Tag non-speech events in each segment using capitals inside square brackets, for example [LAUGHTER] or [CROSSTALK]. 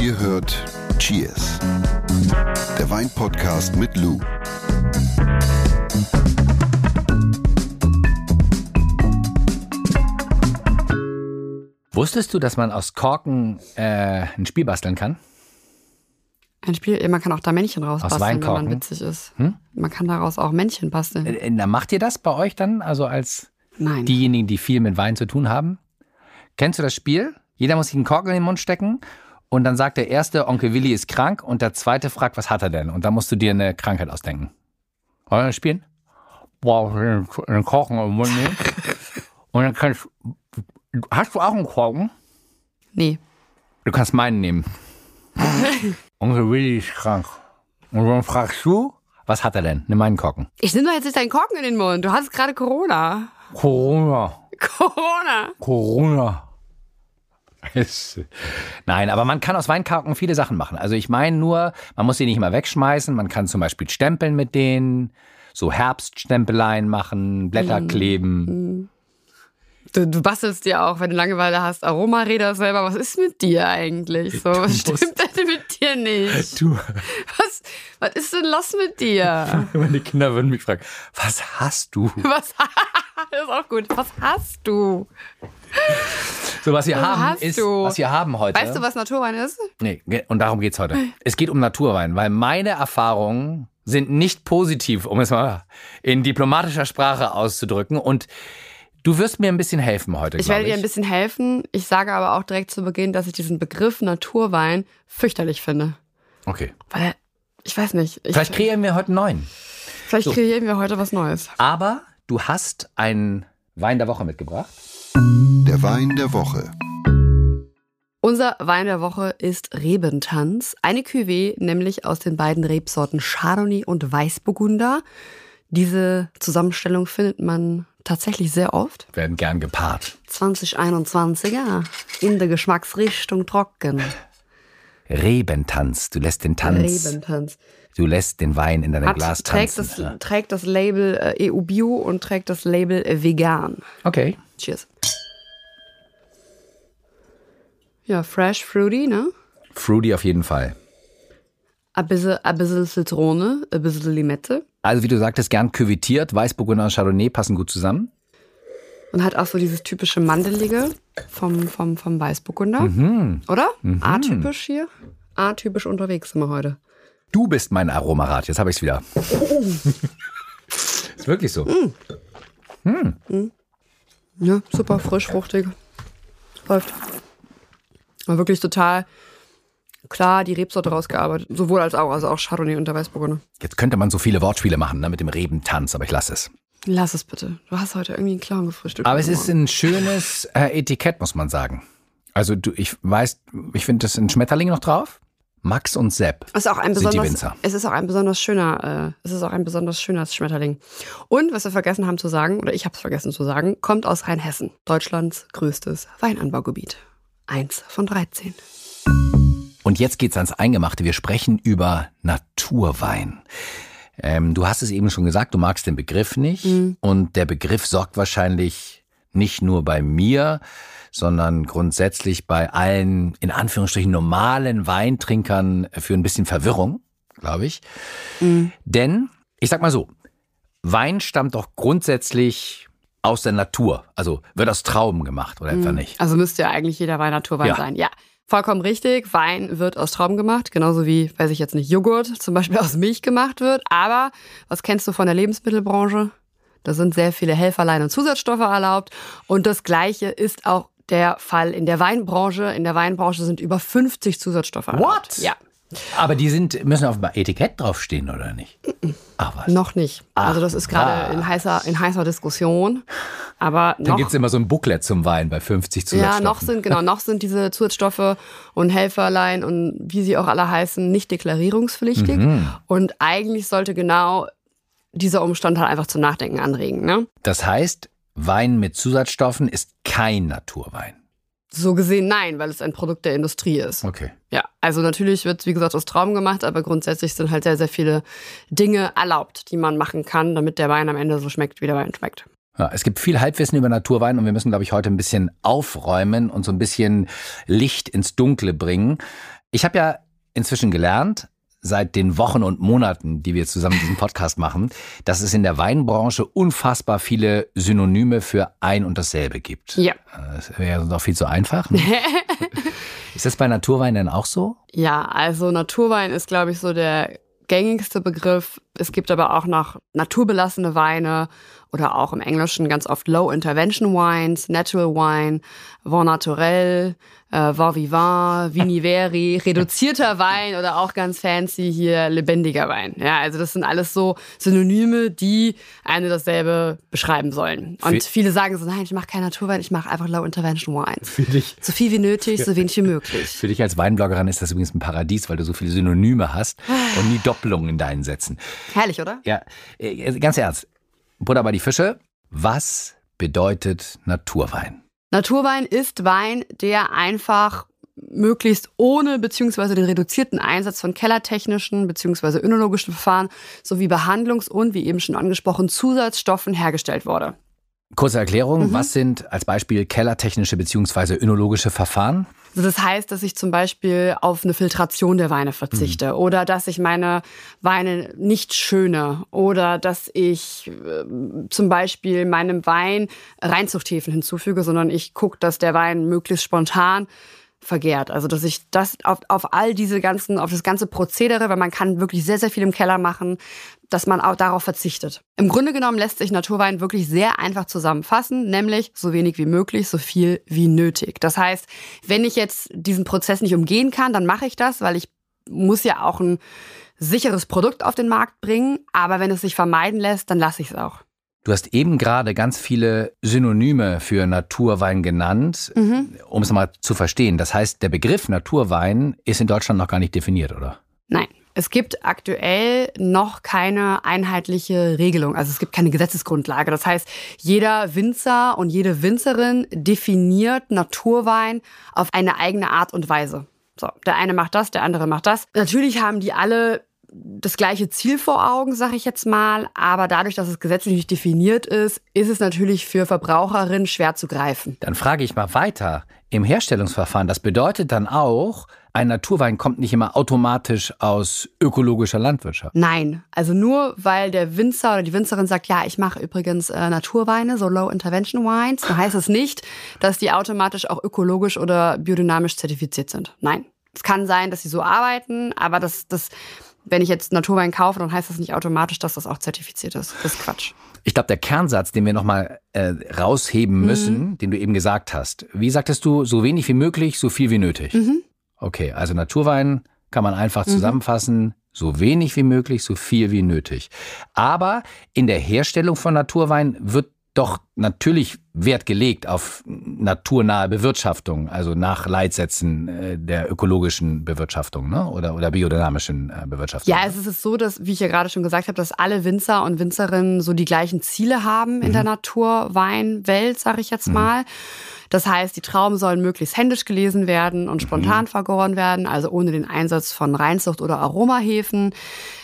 Ihr hört Cheers, der Weinpodcast mit Lou. Wusstest du, dass man aus Korken äh, ein Spiel basteln kann? Ein Spiel, man kann auch da Männchen rausbasteln, wenn Weinkorken? man witzig ist. Man kann daraus auch Männchen basteln. Äh, äh, na, macht ihr das bei euch dann? Also als Nein. diejenigen, die viel mit Wein zu tun haben? Kennst du das Spiel? Jeder muss sich einen Korken in den Mund stecken und dann sagt der erste, Onkel Willi ist krank und der zweite fragt, was hat er denn? Und dann musst du dir eine Krankheit ausdenken. Wollen wir das spielen? Boah, einen einen Korken im Mund nehmen. [LAUGHS] Und dann kannst Hast du auch einen Korken? nee. Du kannst meinen nehmen. [LAUGHS] Onkel Willi ist krank. Und dann fragst du, was hat er denn? Nimm meinen Korken. Ich nehme doch jetzt nicht deinen Korken in den Mund. Du hattest gerade Corona. Corona. [LAUGHS] Corona. Corona. Nein, aber man kann aus Weinkorken viele Sachen machen. Also ich meine nur, man muss sie nicht immer wegschmeißen. Man kann zum Beispiel stempeln mit denen, so Herbststempeleien machen, Blätter kleben. Du, du bastelst dir auch, wenn du Langeweile hast, Aromaräder selber. Was ist mit dir eigentlich? So, was stimmt denn mit dir nicht? Du, Was, was ist denn los mit dir? [LAUGHS] meine Kinder würden mich fragen, was hast du? Was? [LAUGHS] das ist auch gut. Was hast du? So, was wir Was haben ist, du? was wir haben heute. Weißt du, was Naturwein ist? Nee, und darum geht's heute. Es geht um Naturwein, weil meine Erfahrungen sind nicht positiv, um es mal in diplomatischer Sprache auszudrücken. Und du wirst mir ein bisschen helfen heute, Ich werde dir ein bisschen helfen. Ich sage aber auch direkt zu Beginn, dass ich diesen Begriff Naturwein fürchterlich finde. Okay. Weil, ich weiß nicht. Ich, Vielleicht kreieren wir heute einen neuen. vielleicht so. kreieren wir heute was Neues. Aber du hast einen Wein der Woche mitgebracht. Der Wein der Woche. Unser Wein der Woche ist Rebentanz. Eine Cuvée, nämlich aus den beiden Rebsorten Chardonnay und Weißburgunder. Diese Zusammenstellung findet man tatsächlich sehr oft. Werden gern gepaart. 2021er in der Geschmacksrichtung trocken. Rebentanz. Du lässt den Tanz. Rebentanz. Du lässt den Wein in deinem Hat, Glas trägt, tanzen. das, trägt das Label äh, EU Bio und trägt das Label Vegan. Okay. Cheers. Ja, fresh, fruity, ne? Fruity auf jeden Fall. Ein bisschen, ein bisschen Zitrone, ein bisschen Limette. Also wie du sagtest, gern küvetiert. Weißburgunder und Chardonnay passen gut zusammen. Und hat auch so dieses typische Mandelige vom, vom, vom Weißburgunder. Mhm. Oder? Atypisch hier. Atypisch unterwegs sind wir heute. Du bist mein Aromarat. Jetzt habe ich es wieder. [LAUGHS] ist wirklich so. Ja, super frisch, fruchtig. Läuft. War wirklich total klar die Rebsorte rausgearbeitet. Sowohl als auch, also auch Chardonnay und der Weißburgunder. Jetzt könnte man so viele Wortspiele machen ne, mit dem Rebentanz, aber ich lasse es. Lass es bitte. Du hast heute irgendwie einen Clown gefrühstückt. Aber es ist ein schönes äh, Etikett, muss man sagen. Also du, ich weiß, ich finde, das ist ein Schmetterling noch drauf. Max und Sepp Es ist auch ein sind die besonders, Winzer. es ist auch ein besonders schöner, äh, es ist auch ein besonders schöner Schmetterling. Und was wir vergessen haben zu sagen, oder ich habe es vergessen zu sagen, kommt aus Rheinhessen, Deutschlands größtes Weinanbaugebiet. Eins von 13. Und jetzt geht's ans Eingemachte. Wir sprechen über Naturwein. Ähm, du hast es eben schon gesagt, du magst den Begriff nicht. Und der Begriff sorgt wahrscheinlich nicht nur bei mir, sondern grundsätzlich bei allen, in Anführungsstrichen, normalen Weintrinkern für ein bisschen Verwirrung, glaube ich. Denn, ich sag mal so, Wein stammt doch grundsätzlich aus der Natur. Also wird aus Trauben gemacht oder etwa nicht? Also müsste ja eigentlich jeder Wein Naturwein Ja. sein. Ja, vollkommen richtig. Wein wird aus Trauben gemacht, genauso wie, weiß ich jetzt nicht, Joghurt zum Beispiel aus Milch gemacht wird. Aber was kennst du von der Lebensmittelbranche? Da sind sehr viele Helferlein und Zusatzstoffe erlaubt. Und das Gleiche ist auch der Fall in der Weinbranche. In der Weinbranche sind über 50 Zusatzstoffe erlaubt. What? Ja, Aber die sind, müssen auf dem Etikett draufstehen, oder nicht? Ach was. noch nicht. Also das ist gerade in heißer, in heißer Diskussion. Aber Dann noch gibt's immer so ein Booklet zum Wein bei 50 Ja, Zusatzstoffen. noch sind, genau, noch sind diese Zusatzstoffe und Helferlein und wie sie auch alle heißen, nicht deklarierungspflichtig. Mhm. Und eigentlich sollte genau dieser Umstand halt einfach zum Nachdenken anregen, ne? Das heißt, Wein mit Zusatzstoffen ist kein Naturwein. So gesehen nein, weil es ein Produkt der Industrie ist. Okay. Ja, also natürlich wird wie gesagt, aus Trauben gemacht, aber grundsätzlich sind halt sehr, sehr viele Dinge erlaubt, die man machen kann, damit der Wein am Ende so schmeckt, wie der Wein schmeckt. Ja, es gibt viel Halbwissen über Naturwein und wir müssen, glaube ich, heute ein bisschen aufräumen und so ein bisschen Licht ins Dunkle bringen. Ich habe ja inzwischen gelernt, seit den Wochen und Monaten, die wir zusammen diesen Podcast machen, dass es in der Weinbranche unfassbar viele Synonyme für ein und dasselbe gibt. Ja. Das wäre doch viel zu einfach. Ne? [LAUGHS] ist das bei Naturwein denn auch so? Ja, also Naturwein ist, glaube ich, so der gängigste Begriff. Es gibt aber auch noch naturbelassene Weine oder auch im Englischen ganz oft Low Intervention Wines, Natural Wine, Vin Naturel, äh, Vin Vivant, [LAUGHS] Viniveri, reduzierter Wein oder auch ganz fancy hier lebendiger Wein. Ja, also das sind alles so Synonyme, die eine dasselbe beschreiben sollen. Und viele sagen so, nein, ich mache kein Naturwein, ich mache einfach Low Intervention Wines. Für dich. So viel wie nötig, so wenig wie [LAUGHS] möglich. Für dich als Weinbloggerin ist das übrigens ein Paradies, weil du so viele Synonyme hast [SIGHS] und nie Doppelungen in deinen Sätzen. Herrlich, oder? Ja, äh, ganz ernst. Butter bei die Fische. Was bedeutet Naturwein? Naturwein ist Wein, der einfach möglichst ohne beziehungsweise den reduzierten Einsatz von kellertechnischen beziehungsweise önologischen Verfahren sowie Behandlungs- und, wie eben schon angesprochen, Zusatzstoffen hergestellt wurde. Kurze Erklärung, mhm. was sind als Beispiel kellertechnische bzw. önologische Verfahren? Also das heißt, dass ich zum Beispiel auf eine Filtration der Weine verzichte mhm. oder dass ich meine Weine nicht schöne oder dass ich äh, zum Beispiel meinem Wein Reinzuchthäfen hinzufüge, sondern ich gucke, dass der Wein möglichst spontan vergärt. Also dass ich das auf, auf all diese ganzen, auf das ganze Prozedere, weil man kann wirklich sehr, sehr viel im Keller machen, dass man auch darauf verzichtet. Im Grunde genommen lässt sich Naturwein wirklich sehr einfach zusammenfassen, nämlich so wenig wie möglich, so viel wie nötig. Das heißt, wenn ich jetzt diesen Prozess nicht umgehen kann, dann mache ich das, weil ich muss ja auch ein sicheres Produkt auf den Markt bringen. Aber wenn es sich vermeiden lässt, dann lasse ich es auch. Du hast eben gerade ganz viele Synonyme für Naturwein genannt, mhm. um es mal zu verstehen. Das heißt, der Begriff Naturwein ist in Deutschland noch gar nicht definiert, oder? Nein. Es gibt aktuell noch keine einheitliche Regelung. Also es gibt keine Gesetzesgrundlage. Das heißt, jeder Winzer und jede Winzerin definiert Naturwein auf eine eigene Art und Weise. So, der eine macht das, der andere macht das. Natürlich haben die alle das gleiche Ziel vor Augen, sage ich jetzt mal, aber dadurch, dass es gesetzlich nicht definiert ist, ist es natürlich für Verbraucherinnen schwer zu greifen. Dann frage ich mal weiter. Im Herstellungsverfahren, das bedeutet dann auch, ein Naturwein kommt nicht immer automatisch aus ökologischer Landwirtschaft. Nein, also nur weil der Winzer oder die Winzerin sagt, ja, ich mache übrigens äh, Naturweine, so Low Intervention Wines, dann heißt es nicht, dass die automatisch auch ökologisch oder biodynamisch zertifiziert sind. Nein. Es kann sein, dass sie so arbeiten, aber das, das wenn ich jetzt Naturwein kaufe, dann heißt das nicht automatisch, dass das auch zertifiziert ist. Das ist Quatsch. Ich glaube, der Kernsatz, den wir nochmal äh, rausheben mhm. müssen, mhm. den du eben gesagt hast. Wie sagtest du, so wenig wie möglich, so viel wie nötig? Mhm. Okay, also Naturwein kann man einfach mhm. zusammenfassen. So wenig wie möglich, so viel wie nötig. Aber in der Herstellung von Naturwein wird doch natürlich Wert gelegt auf naturnahe Bewirtschaftung, also nach Leitsätzen äh, der ökologischen Bewirtschaftung ne? oder, oder biodynamischen äh, Bewirtschaftung. Ja, es ist so, dass, wie ich ja gerade schon gesagt habe, dass alle Winzer und Winzerinnen so die gleichen Ziele haben in mhm. der Naturweinwelt, sage ich jetzt mhm. mal. Das heißt, die Trauben sollen möglichst händisch gelesen werden und spontan mhm. vergoren werden, also ohne den Einsatz von Reinzucht oder Aromahefen.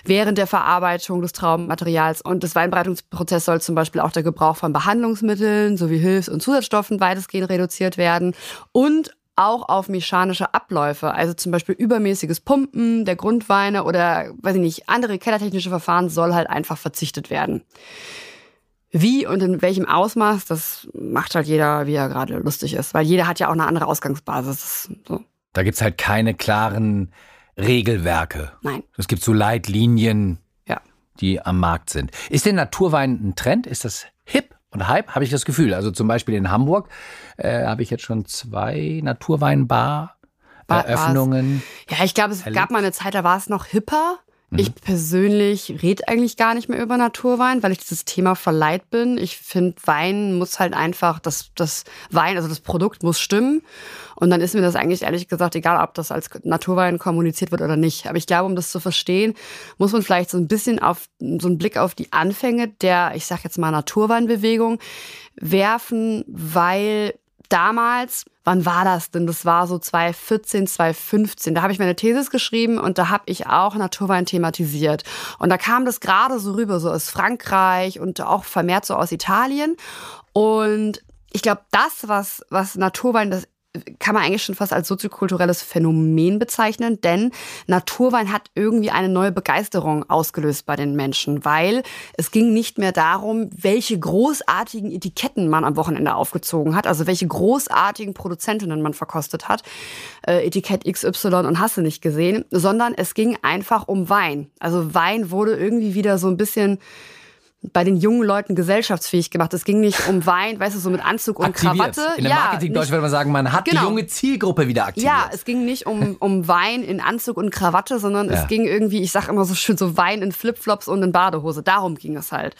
Während der Verarbeitung des Traubenmaterials und des Weinbereitungsprozesses soll zum Beispiel auch der Gebrauch von Behandlungsmitteln sowie Hilfs- und Zusatzstoffen weitestgehend reduziert werden und auch auf mechanische Abläufe, also zum Beispiel übermäßiges Pumpen der Grundweine oder, weiß ich nicht, andere kellertechnische Verfahren soll halt einfach verzichtet werden. Wie und in welchem Ausmaß, das macht halt jeder, wie er gerade lustig ist. Weil jeder hat ja auch eine andere Ausgangsbasis. So. Da gibt's halt keine klaren Regelwerke. Nein. Es gibt so Leitlinien, ja. die am Markt sind. Ist denn Naturwein ein Trend? Ist das hip und hype? Habe ich das Gefühl. Also zum Beispiel in Hamburg äh, habe ich jetzt schon zwei Naturweinbar Eröffnungen. Ja, ich glaube, es erlebt. gab mal eine Zeit, da war es noch hipper. Mhm. Ich persönlich rede eigentlich gar nicht mehr über Naturwein, weil ich dieses Thema verleiht bin. Ich finde, Wein muss halt einfach, das, das Wein, also das Produkt muss stimmen. Und dann ist mir das eigentlich ehrlich gesagt egal, ob das als Naturwein kommuniziert wird oder nicht. Aber ich glaube, um das zu verstehen, muss man vielleicht so ein bisschen auf so einen Blick auf die Anfänge der, ich sag jetzt mal, Naturweinbewegung werfen, weil damals, wann war das denn? Das war so 2014, 2015. Da habe ich meine Thesis geschrieben und da habe ich auch Naturwein thematisiert. Und da kam das gerade so rüber, so aus Frankreich und auch vermehrt so aus Italien. Und ich glaube, das, was, was Naturwein das kann man eigentlich schon fast als soziokulturelles Phänomen bezeichnen, denn Naturwein hat irgendwie eine neue Begeisterung ausgelöst bei den Menschen, weil es ging nicht mehr darum, welche großartigen Etiketten man am Wochenende aufgezogen hat, also welche großartigen Produzentinnen man verkostet hat, äh, Etikett XY und hast du nicht gesehen, sondern es ging einfach um Wein. Also Wein wurde irgendwie wieder so ein bisschen bei den jungen Leuten gesellschaftsfähig gemacht. Es ging nicht um Wein, weißt du, so mit Anzug und Aktiviert. Krawatte. In der ja, Marketing-Deutsch würde man sagen, man hat Genau. die junge Zielgruppe wieder aktiviert. ja, es ging nicht um, um Wein in Anzug und Krawatte, sondern Ja. es ging irgendwie, ich sag immer so schön, so Wein in Flipflops und in Badehose. Darum ging es halt.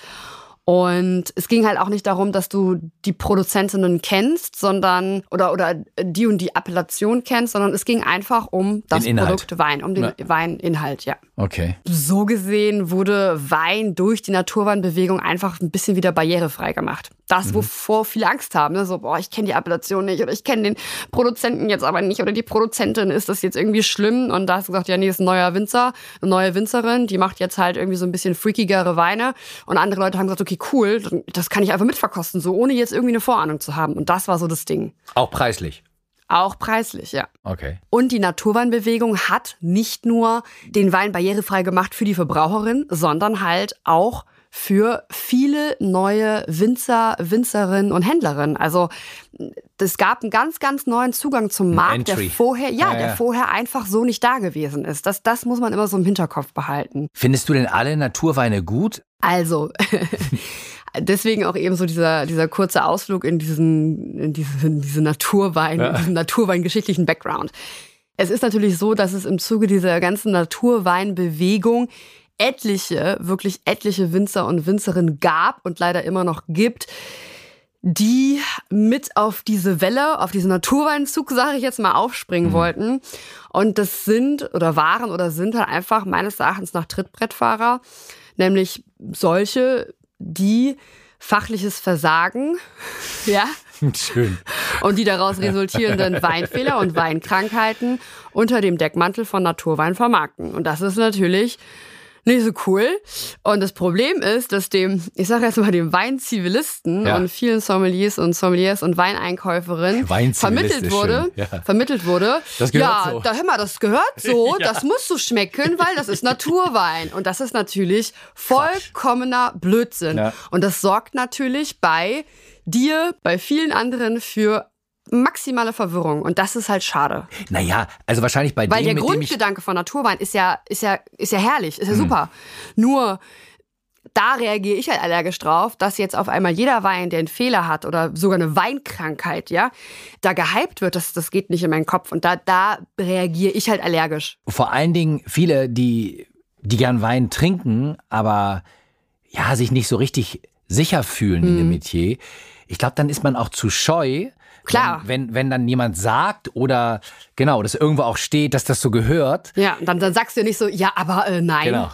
Und es ging halt auch nicht darum, dass du die Produzentinnen kennst, sondern oder oder die und die Appellation kennst, sondern es ging einfach um das Den Inhalt. Produkt Wein, um den Ja. Weininhalt, ja. Okay. So gesehen wurde Wein durch die Naturweinbewegung einfach ein bisschen wieder barrierefrei gemacht. Das, wovor viele Angst haben. Ne? So, boah, ich kenne die Appellation nicht oder ich kenne den Produzenten jetzt aber nicht oder die Produzentin, ist das jetzt irgendwie schlimm? Und da hast du gesagt, ja, nee, ist ein neuer Winzer, eine neue Winzerin, die macht jetzt halt irgendwie so ein bisschen freakigere Weine. Und andere Leute haben gesagt, okay, cool, das kann ich einfach mitverkosten, so ohne jetzt irgendwie eine Vorahnung zu haben. Und das war so das Ding. Auch preislich. Auch preislich, ja. Okay. Und die Naturweinbewegung hat nicht nur den Wein barrierefrei gemacht für die Verbraucherin, sondern halt auch für viele neue Winzer, Winzerinnen und Händlerinnen. Also es gab einen ganz, ganz neuen Zugang zum Markt, der vorher, ja, Ja, der ja. vorher einfach so nicht da gewesen ist. Das, das muss man immer so im Hinterkopf behalten. Findest du denn alle Naturweine gut? Also, [LAUGHS] deswegen auch eben so dieser, dieser kurze Ausflug in diesen, in diese, in diese Naturwein, in diesen naturweingeschichtlichen Background. Es ist natürlich so, dass es im Zuge dieser ganzen Naturweinbewegung etliche, wirklich etliche Winzer und Winzerinnen gab und leider immer noch gibt, die mit auf diese Welle, auf diesen Naturweinzug, sage ich jetzt mal, aufspringen wollten. Und das sind oder waren oder sind halt einfach meines Erachtens nach Trittbrettfahrer, nämlich solche, die fachliches Versagen, [LAUGHS] ja, Schön. und die daraus resultierenden [LAUGHS] Weinfehler und Weinkrankheiten unter dem Deckmantel von Naturwein vermarkten. Und das ist natürlich nicht so cool. Und das Problem ist, dass dem, ich sage jetzt mal dem Weinzivilisten Ja. und vielen Sommeliers und Sommeliers und Weineinkäuferinnen vermittelt wurde, ja. vermittelt wurde, Das gehört ja, so. da hör mal, das gehört so, [LAUGHS] Ja. das musst du schmecken, weil das ist Naturwein. Und das ist natürlich vollkommener Blödsinn. Und das sorgt natürlich bei dir, bei vielen anderen für maximale Verwirrung. Und das ist halt schade. Naja, also wahrscheinlich bei Weil dem, der. Grundgedanke von Naturwein ist ja, ist ja, ist ja herrlich, ist ja super. Nur, da reagiere ich halt allergisch drauf, dass jetzt auf einmal jeder Wein, der einen Fehler hat oder sogar eine Weinkrankheit, ja, da gehypt wird, das, das geht nicht in meinen Kopf. Und da, da reagiere ich halt allergisch. Vor allen Dingen viele, die, die gern Wein trinken, aber ja, sich nicht so richtig sicher fühlen in Mhm. dem Metier. Ich glaube, dann ist man auch zu scheu. Klar. Wenn, wenn, wenn dann jemand sagt oder genau, dass irgendwo auch steht, dass das so gehört. Ja, dann, dann sagst du ja nicht so, ja, aber äh, nein. Genau.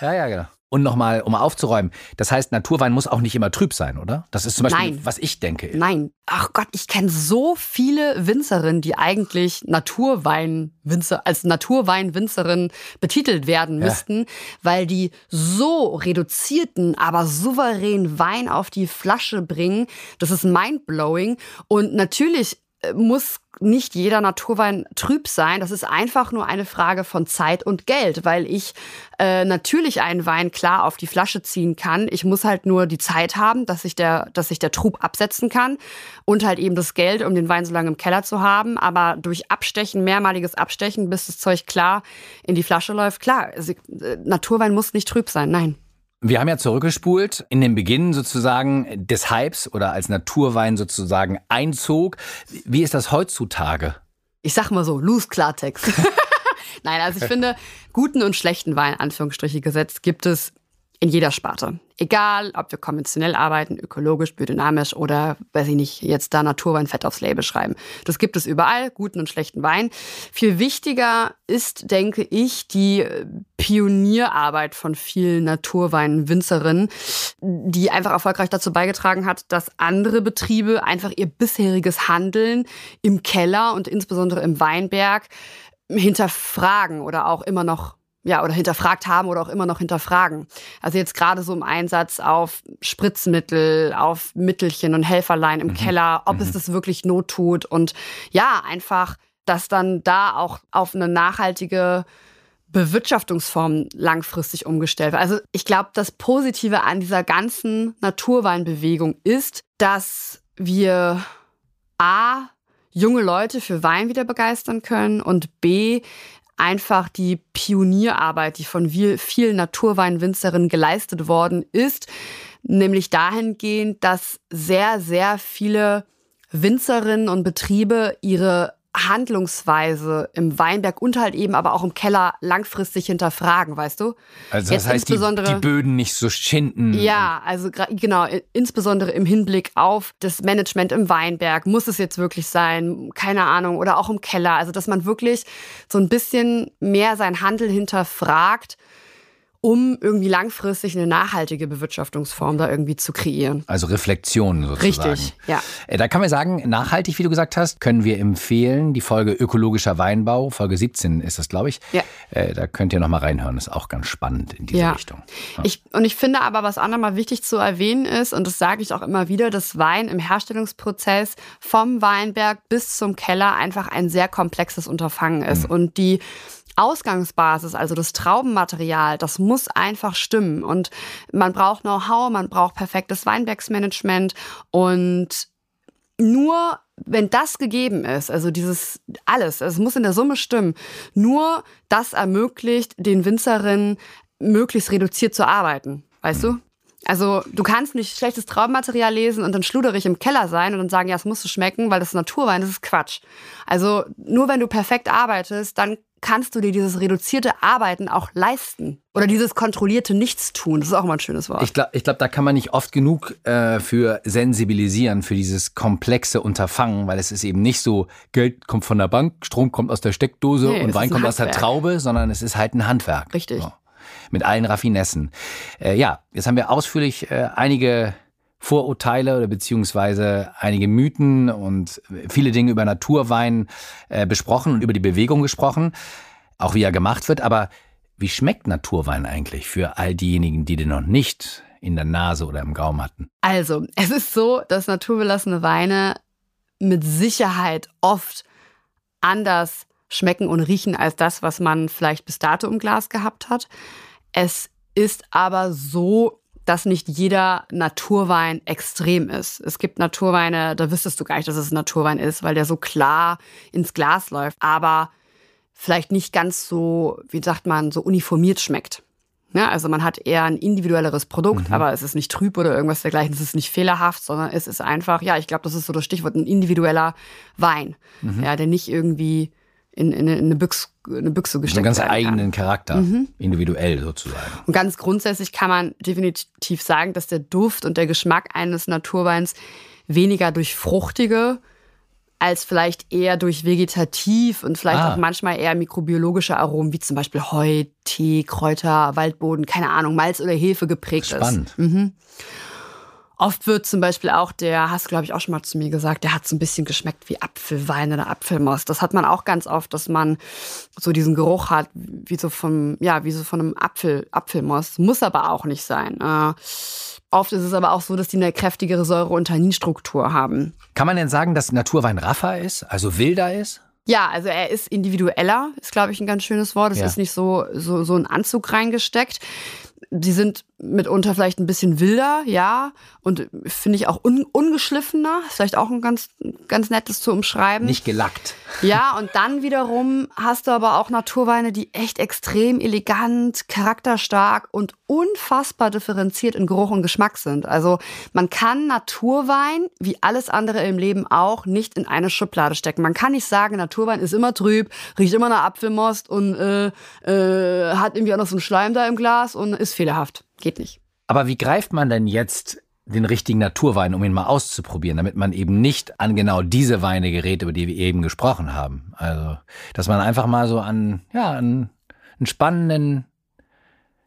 Ja, ja, genau. Und nochmal, um aufzuräumen, das heißt, Naturwein muss auch nicht immer trüb sein, oder? Das ist zum Beispiel, Nein. was ich denke. Nein. Ach Gott, ich kenne so viele Winzerinnen, die eigentlich Naturweinwinzer, als Naturweinwinzerin betitelt werden Ja. müssten, weil die so reduzierten, aber souveränen Wein auf die Flasche bringen. Das ist mindblowing. Und natürlich muss nicht jeder Naturwein trüb sein. Das ist einfach nur eine Frage von Zeit und Geld, weil ich äh, natürlich einen Wein klar auf die Flasche ziehen kann. Ich muss halt nur die Zeit haben, dass sich der, dass sich der Trub absetzen kann und halt eben das Geld, um den Wein so lange im Keller zu haben. Aber durch Abstechen, mehrmaliges Abstechen, bis das Zeug klar in die Flasche läuft, klar, äh, Naturwein muss nicht trüb sein. Nein. Wir haben ja zurückgespult in den Beginn sozusagen des Hypes oder als Naturwein sozusagen einzog. Wie ist das heutzutage? ich sag mal so, loose Klartext. [LAUGHS] Nein, also ich finde, guten und schlechten Wein, Anführungsstriche gesetzt, gibt es in jeder Sparte. Egal, ob wir konventionell arbeiten, ökologisch, biodynamisch oder, weiß ich nicht, jetzt da Naturwein fett aufs Label schreiben. Das gibt es überall, guten und schlechten Wein. Viel wichtiger ist, denke ich, die Pionierarbeit von vielen Naturweinwinzerinnen, die einfach erfolgreich dazu beigetragen hat, dass andere Betriebe einfach ihr bisheriges Handeln im Keller und insbesondere im Weinberg hinterfragen oder auch immer noch ja, oder hinterfragt haben oder auch immer noch hinterfragen. Also jetzt gerade so im Einsatz auf Spritzmittel, auf Mittelchen und Helferlein im mhm. Keller, ob mhm. es das wirklich Not tut und ja, einfach, dass dann da auch auf eine nachhaltige Bewirtschaftungsform langfristig umgestellt wird. Also ich glaube, das Positive an dieser ganzen Naturweinbewegung ist, dass wir A, junge Leute für Wein wieder begeistern können und B, einfach die Pionierarbeit, die von vielen Naturweinwinzerinnen geleistet worden ist, nämlich dahingehend, dass sehr, sehr viele Winzerinnen und Betriebe ihre Handlungsweise im Weinberg und halt eben aber auch im Keller langfristig hinterfragen, weißt du? Also das Jetzt heißt, die, die, Böden nicht so schinden. Ja, also genau, insbesondere im Hinblick auf das Management im Weinberg. Muss es jetzt wirklich sein? Keine Ahnung. Oder auch im Keller. Also, dass man wirklich so ein bisschen mehr sein Handel hinterfragt um irgendwie langfristig eine nachhaltige Bewirtschaftungsform da irgendwie zu kreieren. Also Reflexion sozusagen. Richtig, ja. Äh, da kann man sagen, nachhaltig, wie du gesagt hast, können wir empfehlen, die Folge Ökologischer Weinbau, Folge 17 ist das, glaube ich. Ja. Äh, da könnt ihr nochmal reinhören, ist auch ganz spannend in diese ja. Richtung. Ja. Ich, und ich finde aber, was auch nochmal wichtig zu erwähnen ist, und das sage ich auch immer wieder, dass Wein im Herstellungsprozess vom Weinberg bis zum Keller einfach ein sehr komplexes Unterfangen ist. Mhm. Und die Ausgangsbasis, also das Traubenmaterial, das muss einfach stimmen. Und man braucht Know-how, man braucht perfektes Weinbergsmanagement und nur wenn das gegeben ist, also dieses alles, es muss in der Summe stimmen, nur das ermöglicht den Winzerinnen möglichst reduziert zu arbeiten, weißt du? Also du kannst nicht schlechtes Traubenmaterial lesen und dann schluderig im Keller sein und dann sagen, ja, es muss schmecken, weil das ist Naturwein, das ist Quatsch. Also nur wenn du perfekt arbeitest, dann kannst du dir dieses reduzierte Arbeiten auch leisten. Oder dieses kontrollierte Nichtstun. Das ist auch mal ein schönes Wort. Ich glaube, glaub, da kann man nicht oft genug äh, für sensibilisieren, für dieses komplexe Unterfangen, weil es ist eben nicht so, Geld kommt von der Bank, Strom kommt aus der Steckdose nee, und Wein kommt aus der Traube, sondern es ist halt ein Handwerk. Richtig. So, mit allen Raffinessen. Äh, ja, jetzt haben wir ausführlich äh, einige Vorurteile oder beziehungsweise einige Mythen und viele Dinge über Naturwein äh, besprochen und über die Bewegung gesprochen, auch wie er gemacht wird. Aber wie schmeckt Naturwein eigentlich für all diejenigen, die den noch nicht in der Nase oder im Gaumen hatten? Also, es ist so, dass naturbelassene Weine mit Sicherheit oft anders schmecken und riechen als das, was man vielleicht bis dato im Glas gehabt hat. Es ist aber so, dass nicht jeder Naturwein extrem ist. Es gibt Naturweine, da wüsstest du gar nicht, dass es Naturwein ist, weil der so klar ins Glas läuft, aber vielleicht nicht ganz so, wie sagt man, so uniformiert schmeckt. Ja, also man hat eher ein individuelleres Produkt, mhm. aber es ist nicht trüb oder irgendwas dergleichen, es ist nicht fehlerhaft, sondern es ist einfach, ja, ich glaube, das ist so das Stichwort, ein individueller Wein, mhm. ja, der nicht irgendwie in, in, in eine, Büchse, eine Büchse gesteckt Einen ganz eigenen Charakter, mhm. individuell sozusagen. Und ganz grundsätzlich kann man definitiv sagen, dass der Duft und der Geschmack eines Naturweins weniger durch fruchtige als vielleicht eher durch vegetativ und vielleicht ah. auch manchmal eher mikrobiologische Aromen, wie zum Beispiel Heu, Tee, Kräuter, Waldboden, keine Ahnung, Malz oder Hefe geprägt Spannend. ist. Mhm. Oft wird zum Beispiel auch der, hast du glaube ich auch schon mal zu mir gesagt, der hat so ein bisschen geschmeckt wie Apfelwein oder Apfelmost. Das hat man auch ganz oft, dass man so diesen Geruch hat, wie so vom, ja, wie so von einem Apfel, Apfelmost. Muss aber auch nicht sein. Äh, oft ist es aber auch so, dass die eine kräftigere Säure- und Tanninstruktur haben. Kann man denn sagen, dass Naturwein raffer ist, also wilder ist? Ja, also er ist individueller, ist glaube ich ein ganz schönes Wort. Es ja. ist nicht so, so, so ein Anzug reingesteckt. Die sind mitunter vielleicht ein bisschen wilder, ja, und finde ich auch un ungeschliffener, vielleicht auch ein ganz, ganz nettes zu umschreiben. Nicht gelackt. Ja, und dann wiederum hast du aber auch Naturweine, die echt extrem elegant, charakterstark und unfassbar differenziert in Geruch und Geschmack sind. Also man kann Naturwein, wie alles andere im Leben auch, nicht in eine Schublade stecken. Man kann nicht sagen, Naturwein ist immer trüb, riecht immer nach Apfelmost und äh, äh, hat irgendwie auch noch so einen Schleim da im Glas und ist fehlerhaft. Geht nicht. Aber wie greift man denn jetzt den richtigen Naturwein, um ihn mal auszuprobieren, damit man eben nicht an genau diese Weine gerät, über die wir eben gesprochen haben. Also, dass man einfach mal so an, ja, an einen spannenden,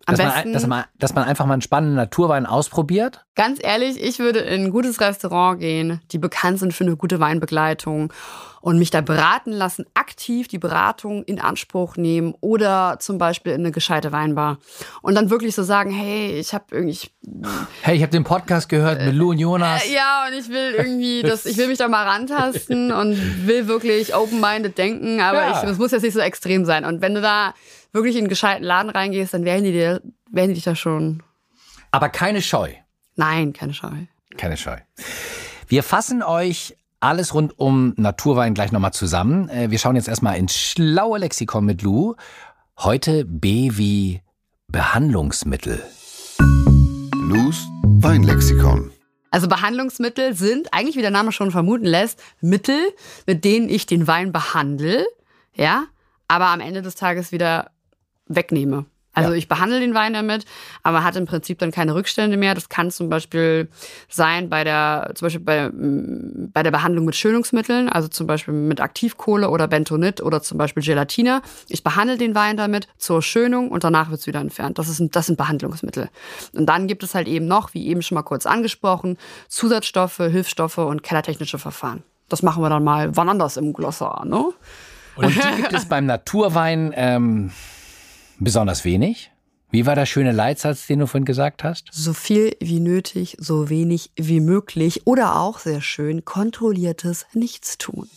dass man, dass, man, dass man einfach mal einen spannenden Naturwein ausprobiert? Ganz ehrlich, ich würde in ein gutes Restaurant gehen, die bekannt sind für eine gute Weinbegleitung und mich da beraten lassen, aktiv die Beratung in Anspruch nehmen oder zum Beispiel in eine gescheite Weinbar. Und dann wirklich so sagen, hey, ich habe irgendwie. Hey, ich habe den Podcast gehört mit Lou und Jonas. Äh, ja, und ich will irgendwie, das, ich will mich da mal rantasten und will wirklich open-minded denken, aber ja. ich, das muss jetzt nicht so extrem sein. Und wenn du da wirklich in einen gescheiten Laden reingehst, dann werden die dir, werden die dich da schon. Aber keine Scheu. Nein, keine Scheu. Keine Scheu. Wir fassen euch alles rund um Naturwein gleich nochmal zusammen. Äh, wir schauen jetzt erstmal ins schlaue Lexikon mit Lou. Heute B wie Behandlungsmittel. Lus Weinlexikon. Also Behandlungsmittel sind eigentlich, wie der Name schon vermuten lässt, Mittel, mit denen ich den Wein behandle, ja, aber am Ende des Tages wieder wegnehme. Also ja. ich behandle den Wein damit, aber hat im Prinzip dann keine Rückstände mehr. Das kann zum Beispiel sein bei der, zum Beispiel bei, mm, bei der Behandlung mit Schönungsmitteln, also zum Beispiel mit Aktivkohle oder Bentonit oder zum Beispiel Gelatine. Ich behandle den Wein damit zur Schönung und danach wird es wieder entfernt. Das, ist, das sind Behandlungsmittel. Und dann gibt es halt eben noch, wie eben schon mal kurz angesprochen, Zusatzstoffe, Hilfsstoffe und kellertechnische Verfahren. Das machen wir dann mal wann anders im Glossar, ne? Und die gibt es beim Naturwein ähm, besonders wenig? Wie war der schöne Leitsatz, den du vorhin gesagt hast? So viel wie nötig, so wenig wie möglich oder auch sehr schön kontrolliertes Nichtstun.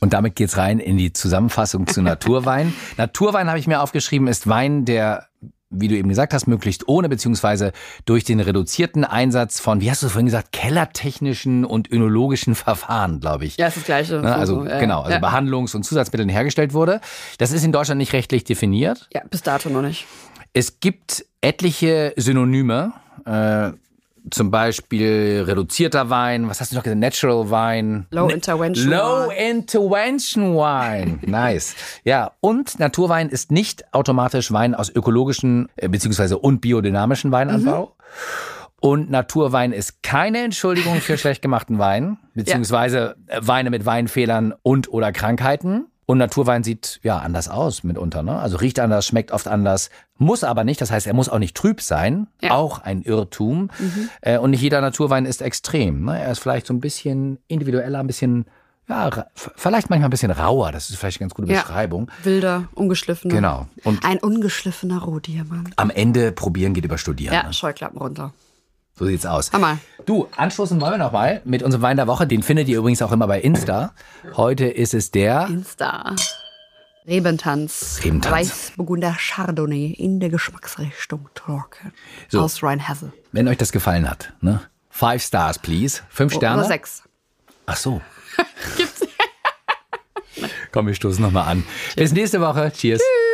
Und damit geht's rein in die Zusammenfassung zu Naturwein. [LAUGHS] Naturwein habe ich mir aufgeschrieben, ist Wein, der wie du eben gesagt hast, möglichst ohne, beziehungsweise durch den reduzierten Einsatz von, wie hast du vorhin gesagt, kellertechnischen und önologischen [LAUGHS] Verfahren, glaube ich. Ja, ist das Gleiche. Ne? Also, so, genau, also ja. Behandlungs- und Zusatzmitteln hergestellt wurde. Das ist in Deutschland nicht rechtlich definiert. Ja, bis dato noch nicht. Es gibt etliche Synonyme. Äh, zum Beispiel reduzierter Wein, was hast du noch gesagt? Natural Wein. Low Intervention Low Intervention Wine. [LAUGHS] nice. Ja, und Naturwein ist nicht automatisch Wein aus ökologischen äh, bzw. und biodynamischen Weinanbau. Mhm. Und Naturwein ist keine Entschuldigung für [LAUGHS] schlecht gemachten Wein, beziehungsweise ja. Weine mit Weinfehlern und oder Krankheiten. Und Naturwein sieht ja anders aus mitunter, ne? Also riecht anders, schmeckt oft anders, muss aber nicht. Das heißt, er muss auch nicht trüb sein. Ja. Auch ein Irrtum. Mhm. Äh, und nicht jeder Naturwein ist extrem. Ne? Er ist vielleicht so ein bisschen individueller, ein bisschen ja, vielleicht manchmal ein bisschen rauer, das ist vielleicht eine ganz gute Beschreibung. Ja, wilder, ungeschliffener. Genau. Und ein ungeschliffener Rohdiamant. Am Ende probieren geht über studieren. Ja, ne? Scheuklappen runter. So sieht's aus. Hammer. Du, anstoßen wollen wir noch mal mit unserem Wein der Woche. Den findet ihr übrigens auch immer bei Insta. Heute ist es der Insta. Rebentanz. Rebentanz. Weißburgunder Chardonnay in der Geschmacksrichtung trocken. So. Aus Rheinhesse. Wenn euch das gefallen hat, ne? Five Stars, please. Fünf Sterne? Oder sechs. Ach so. [LAUGHS] Gibt's. Komm, wir stoßen noch mal an. Bis nächste Woche. Cheers. Tschüss.